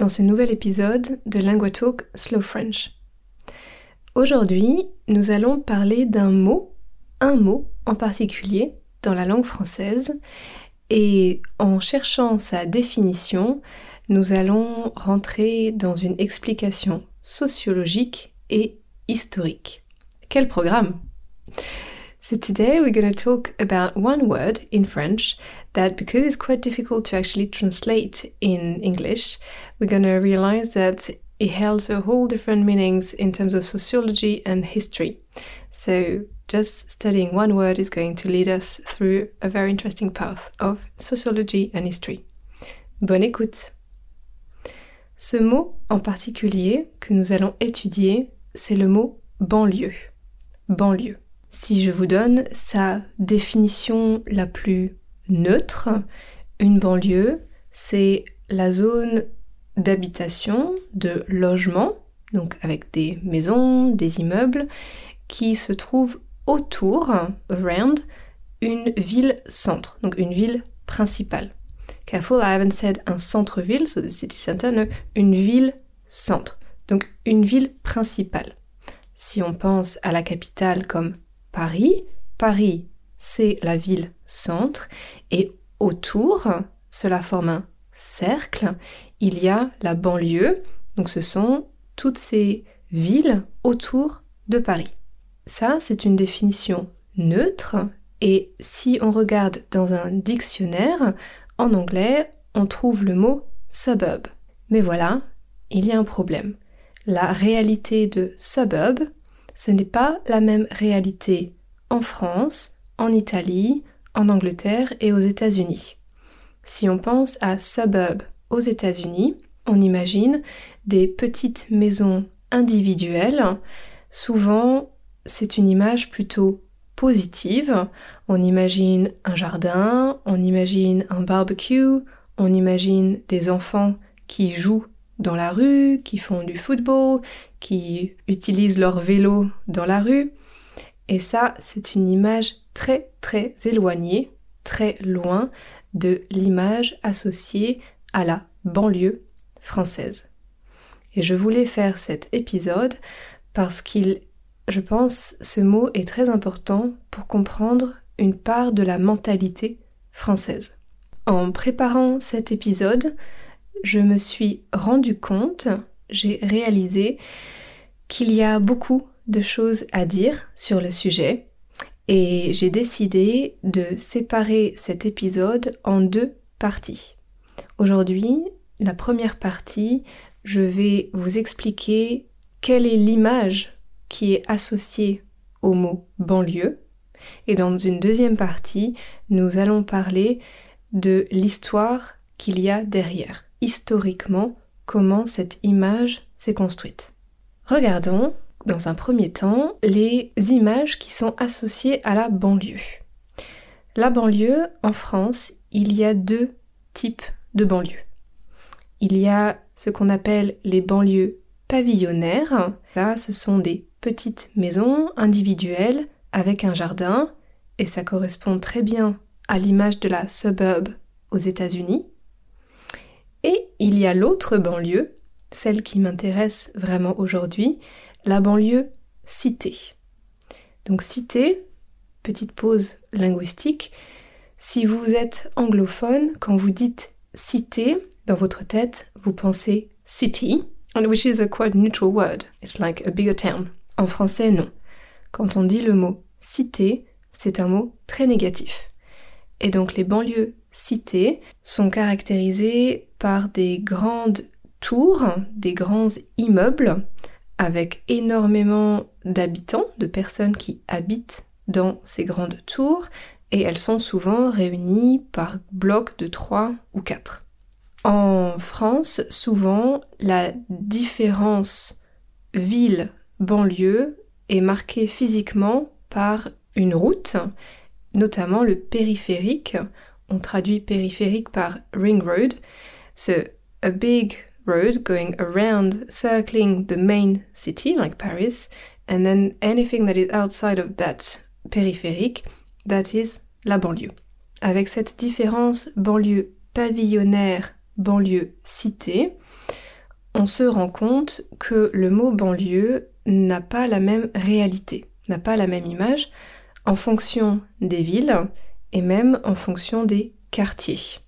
dans ce nouvel épisode de LinguaTalk Slow French. Aujourd'hui, nous allons parler d'un mot, un mot en particulier dans la langue française et en cherchant sa définition, nous allons rentrer dans une explication sociologique et historique. Quel programme So today we're going to talk about one word in French that because it's quite difficult to actually translate in English, we're going to realize that it holds a whole different meanings in terms of sociology and history. So just studying one word is going to lead us through a very interesting path of sociology and history. Bonne écoute. Ce mot en particulier que nous allons étudier, c'est le mot banlieue. Banlieue. Si je vous donne sa définition la plus neutre, une banlieue, c'est la zone d'habitation, de logement, donc avec des maisons, des immeubles, qui se trouvent autour, around, une ville-centre, donc une ville principale. Careful, I haven't said un centre-ville, so the city center, no, une ville-centre, donc une ville principale. Si on pense à la capitale comme Paris. Paris, c'est la ville centre et autour, cela forme un cercle, il y a la banlieue. Donc ce sont toutes ces villes autour de Paris. Ça, c'est une définition neutre et si on regarde dans un dictionnaire, en anglais, on trouve le mot suburb. Mais voilà, il y a un problème. La réalité de suburb, ce n'est pas la même réalité en France, en Italie, en Angleterre et aux États-Unis. Si on pense à suburb aux États-Unis, on imagine des petites maisons individuelles. Souvent, c'est une image plutôt positive. On imagine un jardin, on imagine un barbecue, on imagine des enfants qui jouent dans la rue, qui font du football, qui utilisent leur vélo dans la rue. Et ça, c'est une image très très éloignée, très loin de l'image associée à la banlieue française. Et je voulais faire cet épisode parce qu'il, je pense, ce mot est très important pour comprendre une part de la mentalité française. En préparant cet épisode, je me suis rendu compte, j'ai réalisé qu'il y a beaucoup de choses à dire sur le sujet et j'ai décidé de séparer cet épisode en deux parties. Aujourd'hui, la première partie, je vais vous expliquer quelle est l'image qui est associée au mot banlieue. Et dans une deuxième partie, nous allons parler de l'histoire qu'il y a derrière historiquement comment cette image s'est construite. Regardons dans un premier temps les images qui sont associées à la banlieue. La banlieue, en France, il y a deux types de banlieues. Il y a ce qu'on appelle les banlieues pavillonnaires. Ça, ce sont des petites maisons individuelles avec un jardin, et ça correspond très bien à l'image de la suburb aux États-Unis. Et il y a l'autre banlieue, celle qui m'intéresse vraiment aujourd'hui, la banlieue cité. Donc cité, petite pause linguistique, si vous êtes anglophone, quand vous dites cité, dans votre tête, vous pensez city, which is a quite neutral word. It's like a bigger town. En français, non. Quand on dit le mot cité, c'est un mot très négatif. Et donc les banlieues citées sont caractérisées par des grandes tours, des grands immeubles avec énormément d'habitants, de personnes qui habitent dans ces grandes tours, et elles sont souvent réunies par blocs de 3 ou 4. En France, souvent, la différence ville, banlieue est marquée physiquement par une route, notamment le périphérique. On traduit périphérique par ring road. So, a big road going around, circling the main city, like Paris, and then anything that is outside of that périphérique, that is la banlieue. Avec cette différence banlieue pavillonnaire, banlieue cité, on se rend compte que le mot banlieue n'a pas la même réalité, n'a pas la même image en fonction des villes et même en fonction des quartiers.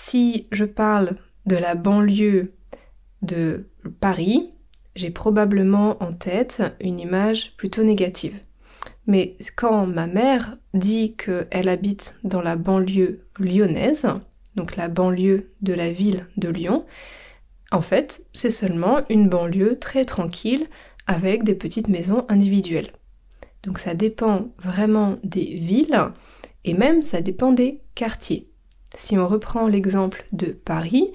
Si je parle de la banlieue de Paris, j'ai probablement en tête une image plutôt négative. Mais quand ma mère dit qu'elle habite dans la banlieue lyonnaise, donc la banlieue de la ville de Lyon, en fait, c'est seulement une banlieue très tranquille avec des petites maisons individuelles. Donc ça dépend vraiment des villes et même ça dépend des quartiers. Si on reprend l'exemple de Paris,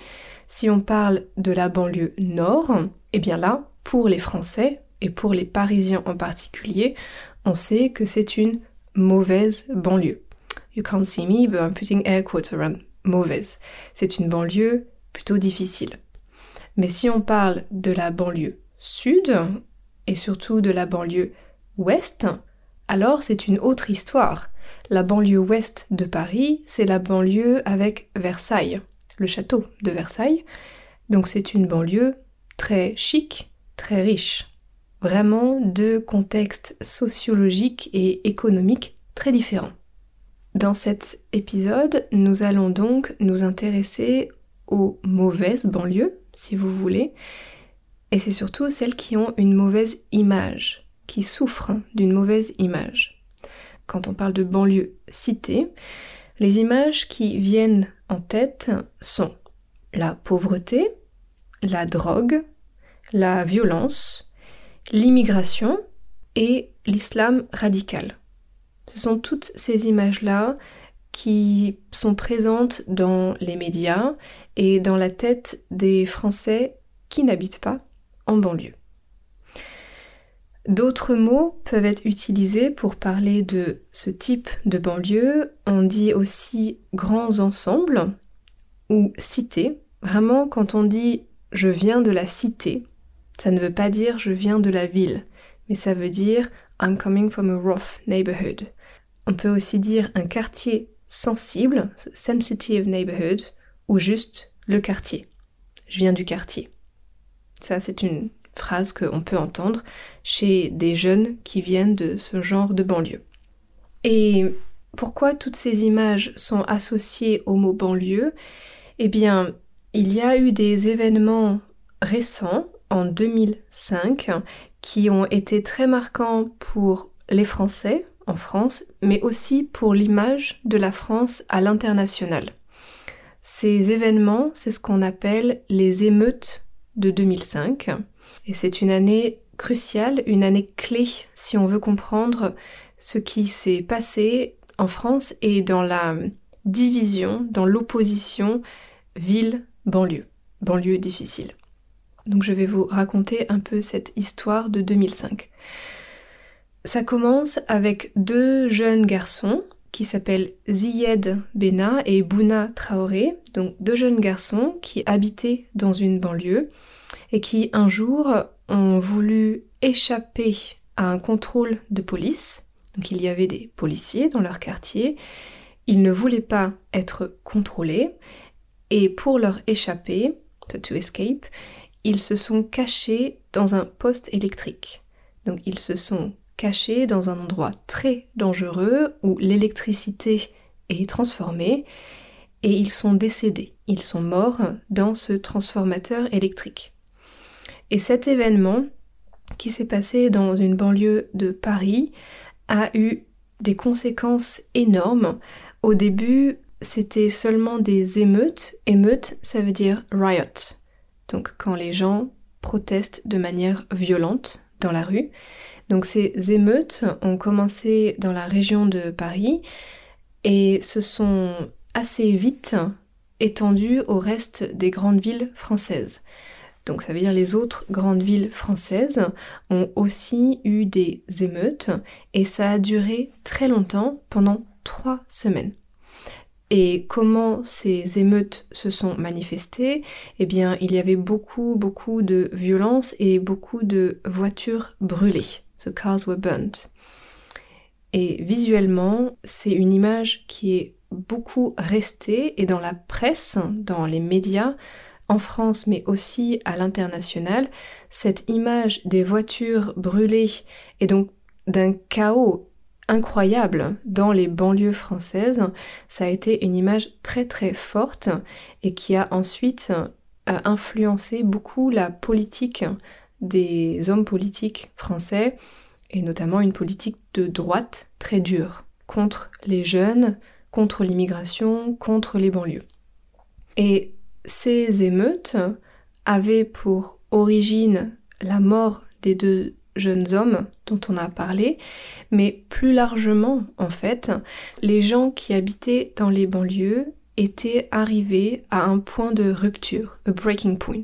si on parle de la banlieue nord, eh bien là, pour les Français et pour les Parisiens en particulier, on sait que c'est une mauvaise banlieue. You can't see me, but I'm putting air quotes around mauvaise. C'est une banlieue plutôt difficile. Mais si on parle de la banlieue sud, et surtout de la banlieue ouest, alors c'est une autre histoire. La banlieue ouest de Paris, c'est la banlieue avec Versailles, le château de Versailles. Donc c'est une banlieue très chic, très riche. Vraiment deux contextes sociologiques et économiques très différents. Dans cet épisode, nous allons donc nous intéresser aux mauvaises banlieues, si vous voulez, et c'est surtout celles qui ont une mauvaise image, qui souffrent d'une mauvaise image. Quand on parle de banlieue cité, les images qui viennent en tête sont la pauvreté, la drogue, la violence, l'immigration et l'islam radical. Ce sont toutes ces images-là qui sont présentes dans les médias et dans la tête des Français qui n'habitent pas en banlieue. D'autres mots peuvent être utilisés pour parler de ce type de banlieue. On dit aussi grands ensembles ou cités. Vraiment, quand on dit je viens de la cité, ça ne veut pas dire je viens de la ville, mais ça veut dire I'm coming from a rough neighborhood. On peut aussi dire un quartier sensible, sensitive neighborhood, ou juste le quartier. Je viens du quartier. Ça, c'est une phrase qu'on peut entendre chez des jeunes qui viennent de ce genre de banlieue. Et pourquoi toutes ces images sont associées au mot banlieue? Eh bien, il y a eu des événements récents en 2005 qui ont été très marquants pour les Français en France, mais aussi pour l'image de la France à l'international. Ces événements, c'est ce qu'on appelle les émeutes de 2005, et c'est une année cruciale, une année clé si on veut comprendre ce qui s'est passé en France et dans la division, dans l'opposition ville-banlieue, banlieue difficile. Donc je vais vous raconter un peu cette histoire de 2005. Ça commence avec deux jeunes garçons qui s'appellent Ziyed Bena et Bouna Traoré, donc deux jeunes garçons qui habitaient dans une banlieue et qui un jour ont voulu échapper à un contrôle de police. Donc il y avait des policiers dans leur quartier. Ils ne voulaient pas être contrôlés et pour leur échapper, to escape, ils se sont cachés dans un poste électrique. Donc ils se sont cachés dans un endroit très dangereux où l'électricité est transformée et ils sont décédés. Ils sont morts dans ce transformateur électrique. Et cet événement qui s'est passé dans une banlieue de Paris a eu des conséquences énormes. Au début, c'était seulement des émeutes. Émeutes, ça veut dire riot. Donc quand les gens protestent de manière violente dans la rue. Donc ces émeutes ont commencé dans la région de Paris et se sont assez vite étendues au reste des grandes villes françaises. Donc ça veut dire les autres grandes villes françaises, ont aussi eu des émeutes et ça a duré très longtemps, pendant trois semaines. Et comment ces émeutes se sont manifestées? Eh bien, il y avait beaucoup, beaucoup de violence et beaucoup de voitures brûlées. The cars were burnt. Et visuellement, c'est une image qui est beaucoup restée et dans la presse, dans les médias, en France mais aussi à l'international, cette image des voitures brûlées et donc d'un chaos incroyable dans les banlieues françaises, ça a été une image très très forte et qui a ensuite euh, influencé beaucoup la politique des hommes politiques français et notamment une politique de droite très dure contre les jeunes, contre l'immigration, contre les banlieues. Et ces émeutes avaient pour origine la mort des deux jeunes hommes dont on a parlé, mais plus largement en fait, les gens qui habitaient dans les banlieues étaient arrivés à un point de rupture, a breaking point,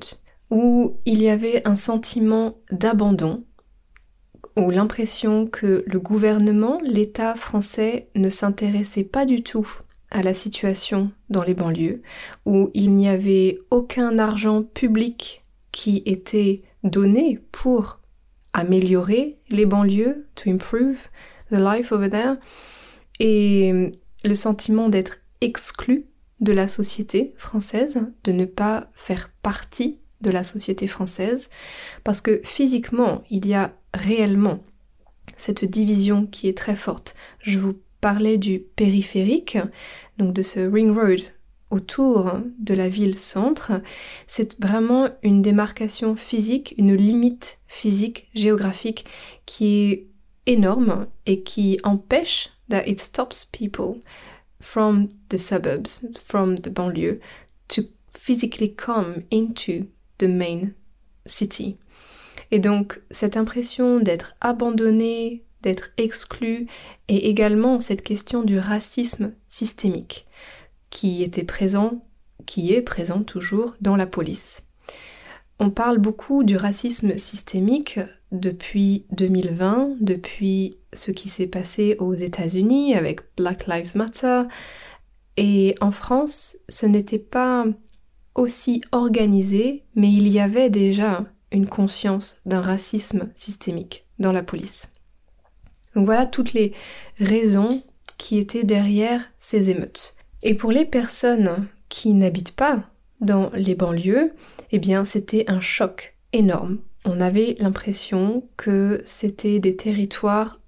où il y avait un sentiment d'abandon, ou l'impression que le gouvernement, l'État français ne s'intéressait pas du tout à la situation dans les banlieues, où il n'y avait aucun argent public qui était donné pour améliorer les banlieues, to improve the life over there, et le sentiment d'être exclu de la société française, de ne pas faire partie de la société française, parce que physiquement, il y a réellement cette division qui est très forte. Je vous parlais du périphérique, donc de ce ring road autour de la ville centre, c'est vraiment une démarcation physique, une limite physique, géographique qui est énorme et qui empêche that it stops people from the suburbs, from the banlieue, to physically come into the main city. Et donc cette impression d'être abandonné, d'être exclu, et également cette question du racisme systémique qui était présent, qui est présent toujours dans la police. On parle beaucoup du racisme systémique depuis 2020, depuis ce qui s'est passé aux États-Unis avec Black Lives Matter. Et en France, ce n'était pas aussi organisé, mais il y avait déjà une conscience d'un racisme systémique dans la police. Voilà toutes les raisons qui étaient derrière ces émeutes. Et pour les personnes qui n'habitent pas dans les banlieues, eh bien c'était un choc énorme. On avait l'impression que c'était des territoires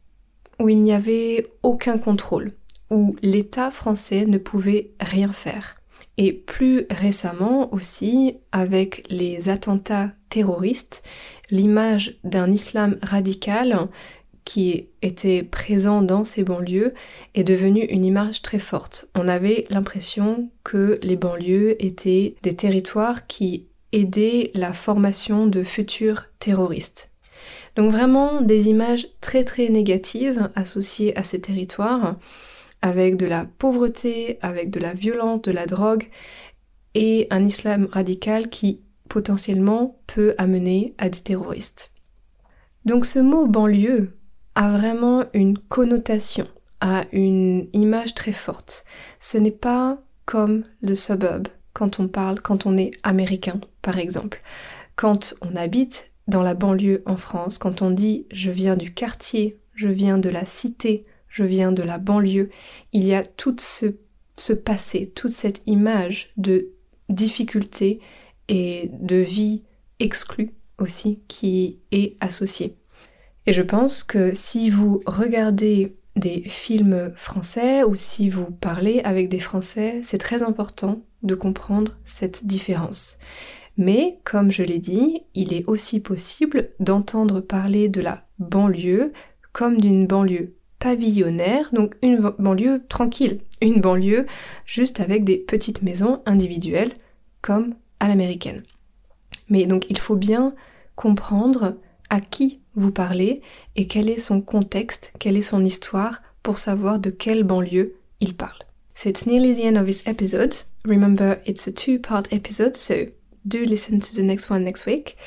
où il n'y avait aucun contrôle, où l'État français ne pouvait rien faire. Et plus récemment aussi, avec les attentats terroristes, l'image d'un islam radical qui était présent dans ces banlieues est devenue une image très forte. On avait l'impression que les banlieues étaient des territoires qui aidaient la formation de futurs terroristes. Donc vraiment des images très très négatives associées à ces territoires, avec de la pauvreté, avec de la violence, de la drogue, et un islam radical qui potentiellement peut amener à du terroristes. Donc ce mot banlieue a vraiment une connotation, a une image très forte. Ce n'est pas comme le suburb quand on parle, quand on est américain, par exemple. Quand on habite dans la banlieue en France, quand on dit je viens du quartier, je viens de la cité, je viens de la banlieue, il y a tout ce, passé, toute cette image de difficulté et de vie exclue aussi qui est associée. Et je pense que si vous regardez des films français ou si vous parlez avec des Français, c'est très important de comprendre cette différence. Mais comme je l'ai dit, il est aussi possible d'entendre parler de la banlieue comme d'une banlieue pavillonnaire, donc une banlieue tranquille, une banlieue juste avec des petites maisons individuelles comme à l'américaine. Mais donc il faut bien comprendre à qui vous parlez et quel est son contexte, quelle est son histoire pour savoir de quelle banlieue il parle. So it's nearly the end of this episode. Remember, it's a two-part episode, so do listen to the next one next week.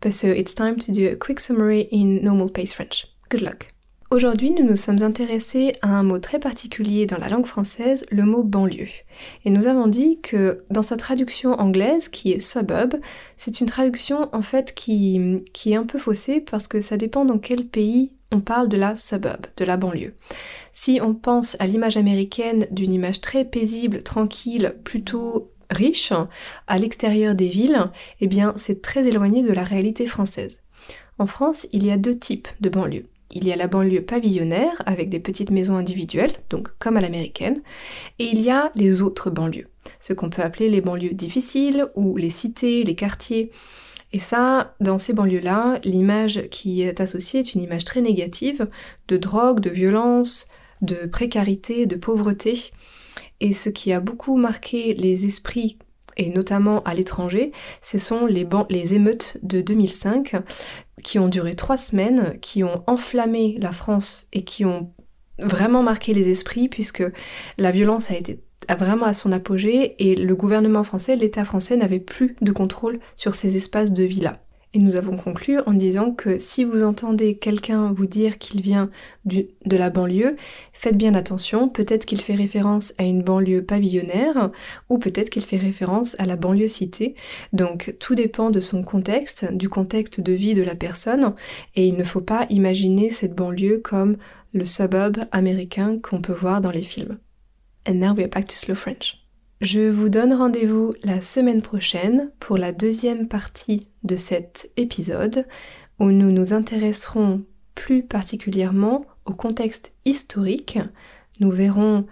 But so it's time to do a quick summary in normal pace French. Good luck! Aujourd'hui, nous nous sommes intéressés à un mot très particulier dans la langue française, le mot banlieue. Et nous avons dit que dans sa traduction anglaise, qui est suburb, c'est une traduction en fait qui, est un peu faussée parce que ça dépend dans quel pays on parle de la suburb, de la banlieue. Si on pense à l'image américaine d'une image très paisible, tranquille, plutôt riche, à l'extérieur des villes, eh bien c'est très éloigné de la réalité française. En France, il y a deux types de banlieues. Il y a la banlieue pavillonnaire avec des petites maisons individuelles, donc comme à l'américaine, et il y a les autres banlieues, ce qu'on peut appeler les banlieues difficiles ou les cités, les quartiers. Et ça, dans ces banlieues-là, l'image qui est associée est une image très négative de drogue, de violence, de précarité, de pauvreté. Et ce qui a beaucoup marqué les esprits et notamment à l'étranger, ce sont les, émeutes de 2005 qui ont duré trois semaines, qui ont enflammé la France et qui ont vraiment marqué les esprits puisque la violence a été vraiment à son apogée et le gouvernement français, l'État français n'avait plus de contrôle sur ces espaces de vie-là. Et nous avons conclu en disant que si vous entendez quelqu'un vous dire qu'il vient de la banlieue, faites bien attention, peut-être qu'il fait référence à une banlieue pavillonnaire ou peut-être qu'il fait référence à la banlieue cité. Donc tout dépend de son contexte, du contexte de vie de la personne et il ne faut pas imaginer cette banlieue comme le suburb américain qu'on peut voir dans les films. And now we are back to slow French. Je vous donne rendez-vous la semaine prochaine pour la deuxième partie de cet épisode où nous nous intéresserons plus particulièrement au contexte historique. Nous verrons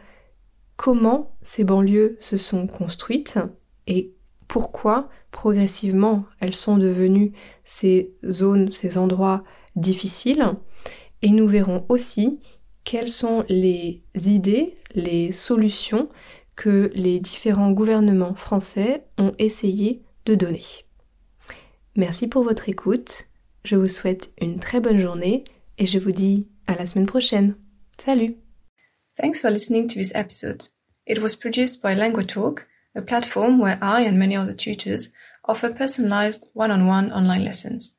comment ces banlieues se sont construites et pourquoi progressivement elles sont devenues ces zones, ces endroits difficiles. Et nous verrons aussi quelles sont les idées, les solutions que les différents gouvernements français ont essayé de donner. Merci pour votre écoute, je vous souhaite une très bonne journée et je vous dis à la semaine prochaine. Salut Thanks for listening to this episode. It was produced by LanguaTalk, a platform where I and many other tutors offer personalized one-on-one online lessons.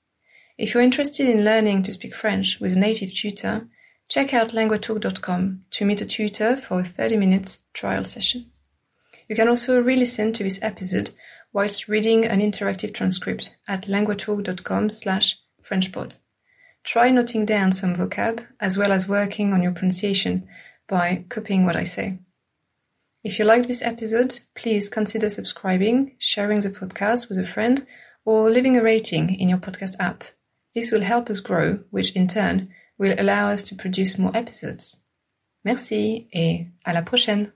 If you're interested in learning to speak French with a native tutor, check out languatalk.com to meet a tutor for a 30 minute trial session. You can also re-listen to this episode whilst reading an interactive transcript at languatalk.com slash frenchpod. Try noting down some vocab as well as working on your pronunciation by copying what I say. If you liked this episode, please consider subscribing, sharing the podcast with a friend, or leaving a rating in your podcast app. This will help us grow, which in turn will allow us to produce more episodes. Merci et à la prochaine!